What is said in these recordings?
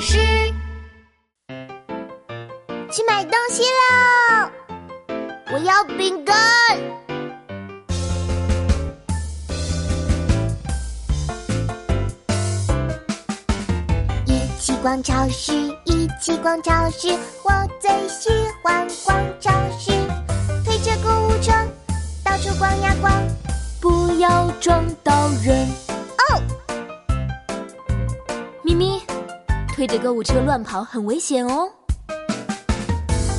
是，去买东西喽！我要饼干。一起逛超市，一起逛超市，我最喜欢逛超市。推着购物车，到处逛呀逛，不要撞到人。哦，咪咪，推着购物车乱跑很危险哦。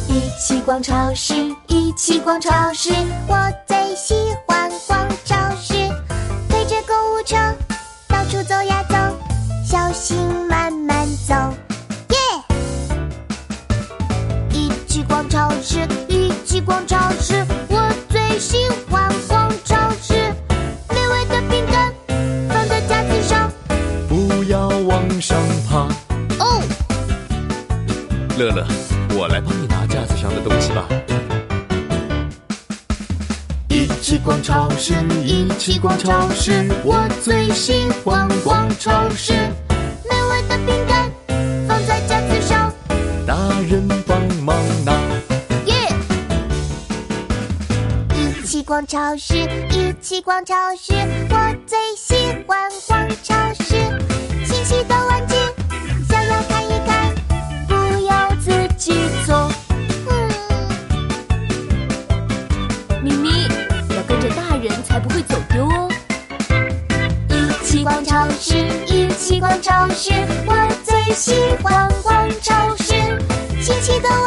一起逛超市，一起逛超市，我最喜欢逛超市。推着购物车，到处走呀走，小心慢慢走，耶！一起逛超市，一起逛超市，我最喜欢逛超市。美味的饼干放在架子上，不要往上爬。哦，乐乐，我来帮你拿架子上的东西吧。一起逛超市，一起逛超市，我最喜欢逛超市。美味的饼干放在架子上，大人帮忙拿。耶！一起逛超市，一起逛超市，我最喜欢逛还不会走丢哦。一起逛超市一起逛超市我最喜欢逛超市心情都